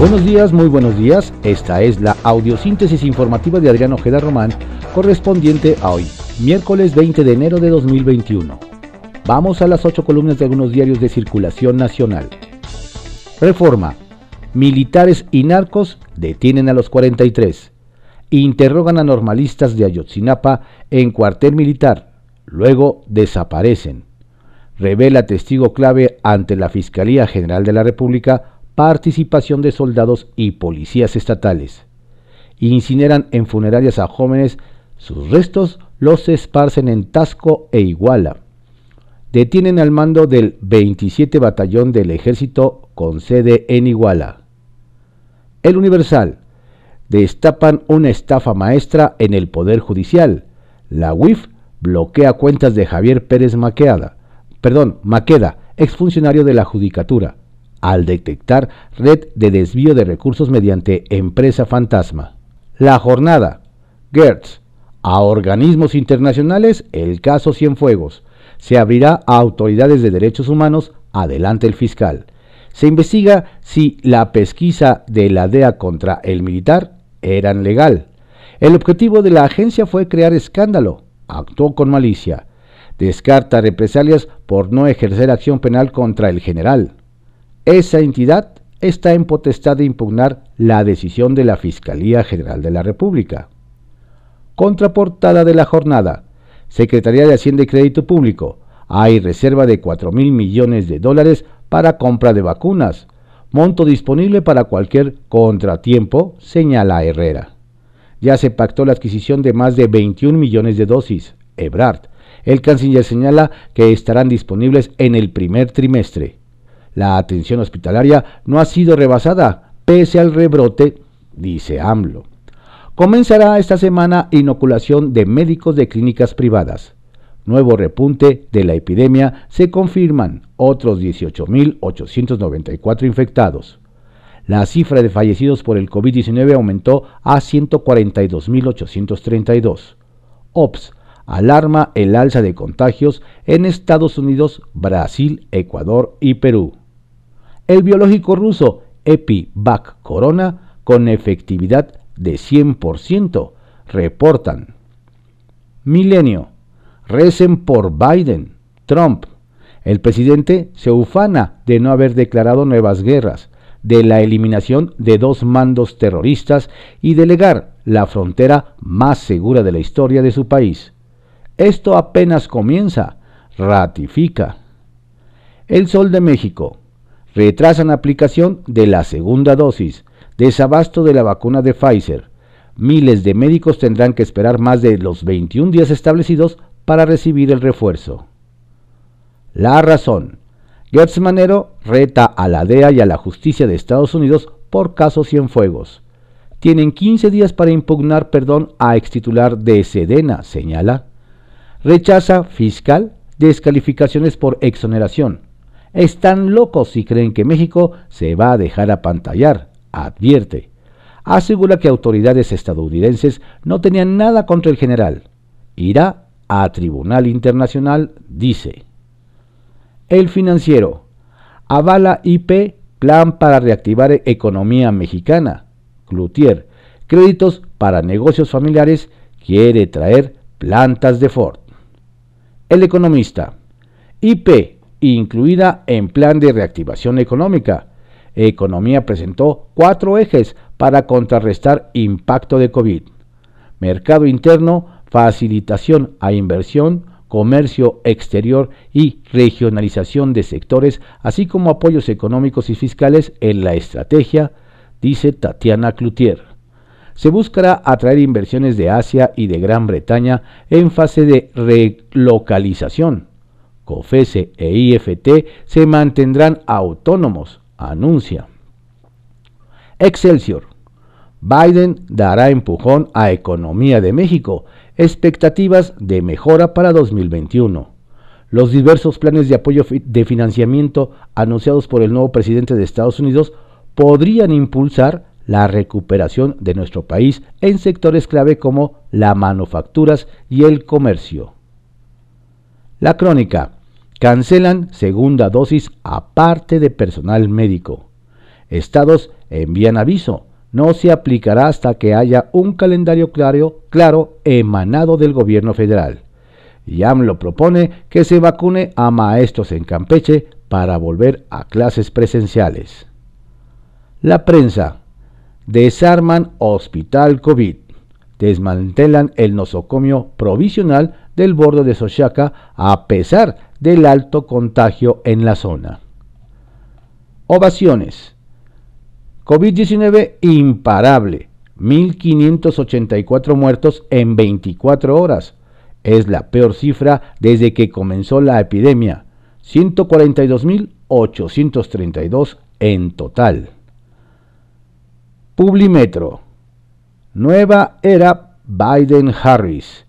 Buenos días, muy buenos días. Esta es la audiosíntesis informativa de Adrián Ojeda Román, correspondiente a hoy, miércoles 20 de enero de 2021. Vamos a las ocho columnas de algunos diarios de circulación nacional. Reforma. Militares y narcos detienen a los 43. Interrogan a normalistas de Ayotzinapa en cuartel militar. Luego desaparecen. Revela testigo clave ante la Fiscalía General de la República participación de soldados y policías estatales. Incineran en funerarias a jóvenes, sus restos los esparcen en Tasco e Iguala. Detienen al mando del 27 Batallón del Ejército con sede en Iguala. El Universal. Destapan una estafa maestra en el Poder Judicial. La UIF bloquea cuentas de Javier Pérez Maqueda, perdón, Maqueda, exfuncionario de la Judicatura al detectar red de desvío de recursos mediante empresa fantasma. La jornada. Gertz. A organismos internacionales, el caso Cienfuegos. Se abrirá a autoridades de derechos humanos, adelante el fiscal. Se investiga si la pesquisa de la DEA contra el militar eran legal. El objetivo de la agencia fue crear escándalo. Actuó con malicia. Descarta represalias por no ejercer acción penal contra el general. Esa entidad está en potestad de impugnar la decisión de la Fiscalía General de la República. Contraportada de la jornada. Secretaría de Hacienda y Crédito Público. Hay reserva de 4 mil millones de dólares para compra de vacunas. Monto disponible para cualquier contratiempo, señala Herrera. Ya se pactó la adquisición de más de 21 millones de dosis. Ebrard. El canciller señala que estarán disponibles en el primer trimestre. La atención hospitalaria no ha sido rebasada pese al rebrote, dice AMLO. Comenzará esta semana inoculación de médicos de clínicas privadas. Nuevo repunte de la epidemia, se confirman otros 18.894 infectados. La cifra de fallecidos por el COVID-19 aumentó a 142.832. OPS alarma el alza de contagios en Estados Unidos, Brasil, Ecuador y Perú el biológico ruso Epivac Corona con efectividad de 100%, reportan. Milenio. Recen por Biden. Trump. El presidente se ufana de no haber declarado nuevas guerras, de la eliminación de dos mandos terroristas y delegar la frontera más segura de la historia de su país. Esto apenas comienza, ratifica. El Sol de México retrasan aplicación de la segunda dosis, desabasto de la vacuna de Pfizer. Miles de médicos tendrán que esperar más de los 21 días establecidos para recibir el refuerzo. La razón. Gertz Manero reta a la DEA y a la justicia de Estados Unidos por caso Cienfuegos. Tienen 15 días para impugnar perdón a extitular de Sedena, señala. Rechaza fiscal descalificaciones por exoneración. Están locos si creen que México se va a dejar apantallar, advierte. Asegura que autoridades estadounidenses no tenían nada contra el general. Irá a Tribunal Internacional, dice. El financiero. Avala IP plan para reactivar economía mexicana. Cloutier. Créditos para negocios familiares. Quiere traer plantas de Ford. El economista. IP incluida en plan de reactivación económica. Economía presentó cuatro ejes para contrarrestar impacto de COVID. Mercado interno, facilitación a inversión, comercio exterior y regionalización de sectores, así como apoyos económicos y fiscales en la estrategia, dice Tatiana Cloutier. Se buscará atraer inversiones de Asia y de Gran Bretaña en fase de relocalización COFESE e IFT se mantendrán autónomos, anuncia. Excelsior. Biden dará empujón a economía de México, expectativas de mejora para 2021. Los diversos planes de apoyo de financiamiento anunciados por el nuevo presidente de Estados Unidos podrían impulsar la recuperación de nuestro país en sectores clave como la manufacturas y el comercio. La crónica. Cancelan segunda dosis aparte de personal médico. Estados envían aviso. No se aplicará hasta que haya un calendario claro, claro emanado del gobierno federal. Y AMLO propone que se vacune a maestros en Campeche para volver a clases presenciales. La prensa. Desarman Hospital COVID. Desmantelan el nosocomio provisional del borde de Sochaca a pesar del alto contagio en la zona. Ovaciones. COVID-19 imparable. 1.584 muertos en 24 horas. Es la peor cifra desde que comenzó la epidemia. 142.832 en total. Publimetro. Nueva era Biden-Harris.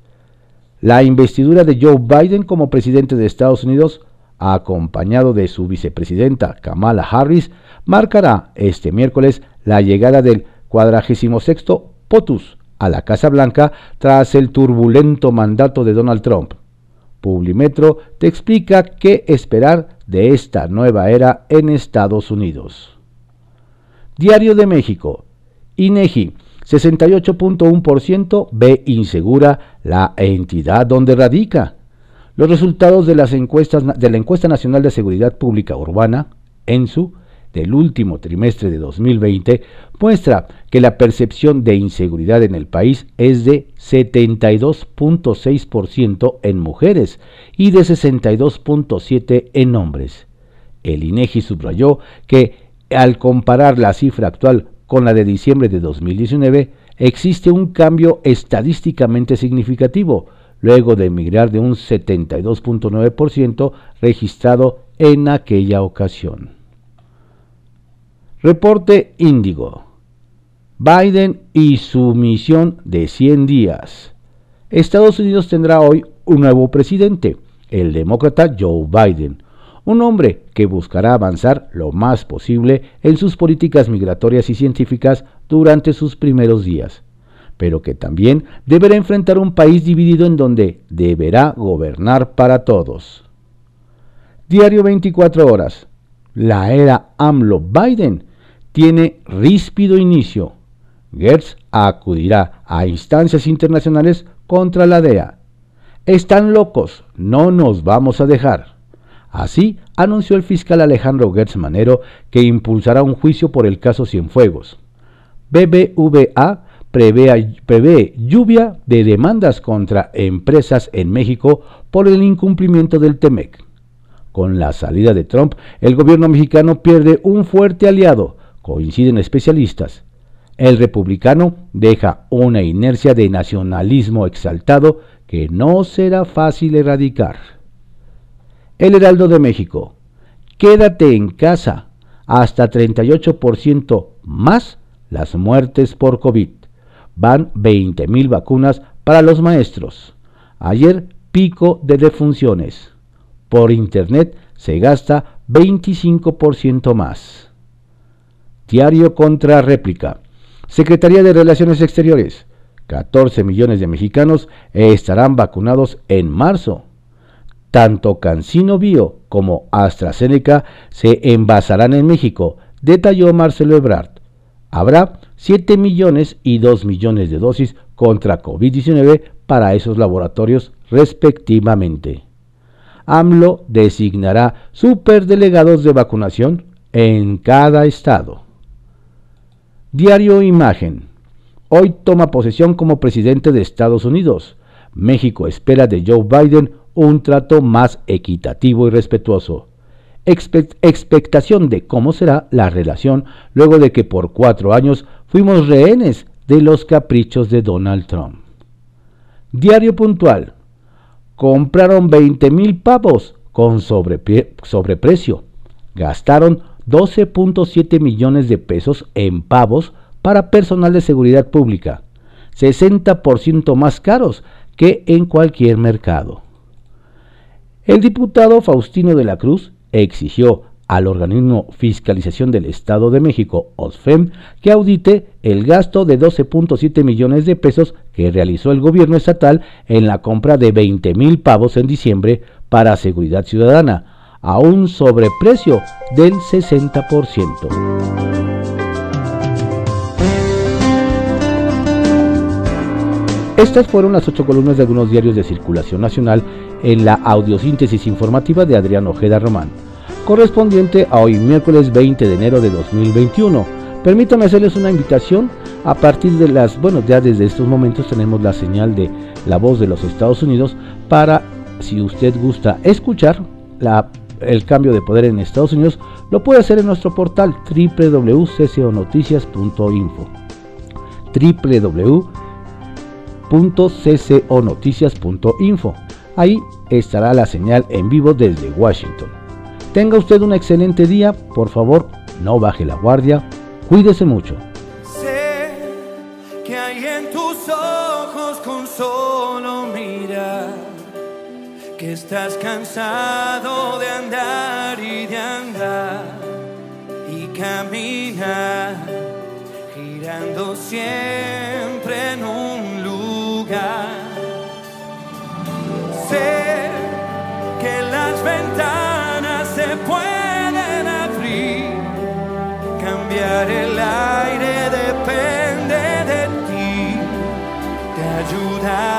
La investidura de Joe Biden como presidente de Estados Unidos, acompañado de su vicepresidenta Kamala Harris, marcará este miércoles la llegada del 46 POTUS a la Casa Blanca tras el turbulento mandato de Donald Trump. Publimetro te explica qué esperar de esta nueva era en Estados Unidos. Diario de México. INEGI, 68.1% ve insegura la entidad donde radica. Los resultados de las encuestas de la Encuesta Nacional de Seguridad Pública Urbana, ENSU, del último trimestre de 2020 muestra que la percepción de inseguridad en el país es de 72.6% en mujeres y de 62.7% en hombres. El INEGI subrayó que al comparar la cifra actual con la de diciembre de 2019, existe un cambio estadísticamente significativo, luego de emigrar de un 72.9% registrado en aquella ocasión. Reporte Índigo. Biden y su misión de 100 días. Estados Unidos tendrá hoy un nuevo presidente, el demócrata Joe Biden, un hombre que buscará avanzar lo más posible en sus políticas migratorias y científicas durante sus primeros días, pero que también deberá enfrentar un país dividido en donde deberá gobernar para todos. Diario 24 horas. La era AMLO-Biden tiene ríspido inicio. Gertz acudirá a instancias internacionales contra la DEA. Están locos, no nos vamos a dejar. Así anunció el fiscal Alejandro Gertz Manero que impulsará un juicio por el caso Cienfuegos. BBVA prevé, prevé lluvia de demandas contra empresas en México por el incumplimiento del TEMEC. Con la salida de Trump, el gobierno mexicano pierde un fuerte aliado, coinciden especialistas. El republicano deja una inercia de nacionalismo exaltado que no será fácil erradicar. El Heraldo de México. Quédate en casa. Hasta 38% más las muertes por COVID. Van 20.000 vacunas para los maestros. Ayer pico de defunciones. Por Internet se gasta 25% más. Diario contra réplica. Secretaría de Relaciones Exteriores. 14 millones de mexicanos estarán vacunados en marzo. Tanto Cancino Bio como AstraZeneca se envasarán en México, detalló Marcelo Ebrard. Habrá 7 millones y 2 millones de dosis contra COVID-19 para esos laboratorios respectivamente. AMLO designará superdelegados de vacunación en cada estado. Diario Imagen. Hoy toma posesión como presidente de Estados Unidos. México espera de Joe Biden un trato más equitativo y respetuoso. expectación de cómo será la relación luego de que por cuatro años fuimos rehenes de los caprichos de Donald Trump. Diario puntual. Compraron 20 mil pavos con sobreprecio. Gastaron 12.7 millones de pesos en pavos para personal de seguridad pública, 60% más caros que en cualquier mercado. El diputado Faustino de la Cruz exigió al organismo Fiscalización del Estado de México, OSFEM, que audite el gasto de 12.7 millones de pesos que realizó el gobierno estatal en la compra de 20 mil pavos en diciembre para seguridad ciudadana, a un sobreprecio del 60%. Estas fueron las ocho columnas de algunos diarios de circulación nacional en la audiosíntesis informativa de Adrián Ojeda Román, correspondiente a hoy miércoles 20 de enero de 2021. Permítame hacerles una invitación. A partir de las, bueno, ya desde estos momentos tenemos la señal de la voz de los Estados Unidos para, si usted gusta escuchar el cambio de poder en Estados Unidos, lo puede hacer en nuestro portal www.cconoticias.info www.cconoticias.info Ahí estará la señal en vivo desde Washington. Tenga usted un excelente día, por favor, no baje la guardia, cuídese mucho. Sé que hay en tus ojos con solo mirar que estás cansado de andar y de andar y caminar girando siempre en un lugar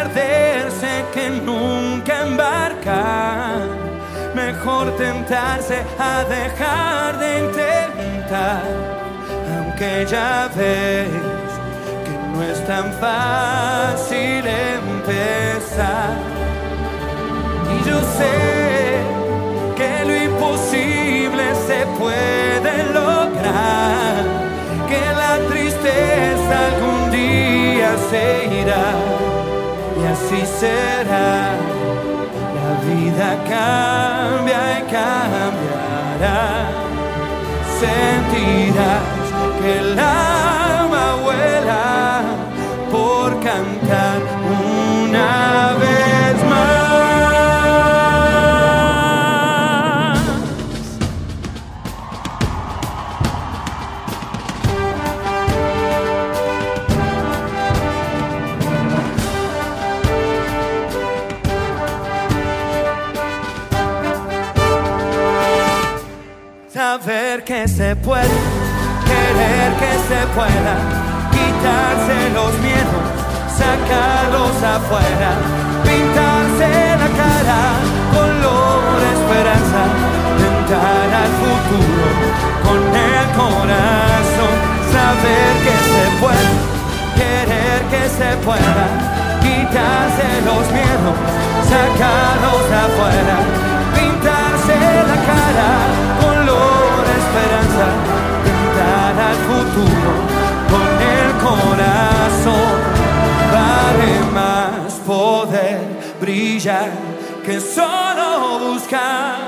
Perderse que nunca embarcar mejor tentarse a dejar de intentar, aunque ya ves que no es tan fácil empezar. Y yo sé que lo imposible se puede lograr, que la tristeza algún día se irá y así será vida cambia y cambiará. Sentirás que el Saber que se puede, querer que se pueda, quitarse los miedos, sacarlos afuera, pintarse la cara, color esperanza, tentar al futuro con el corazón. Saber que se puede, brillar que solo buscar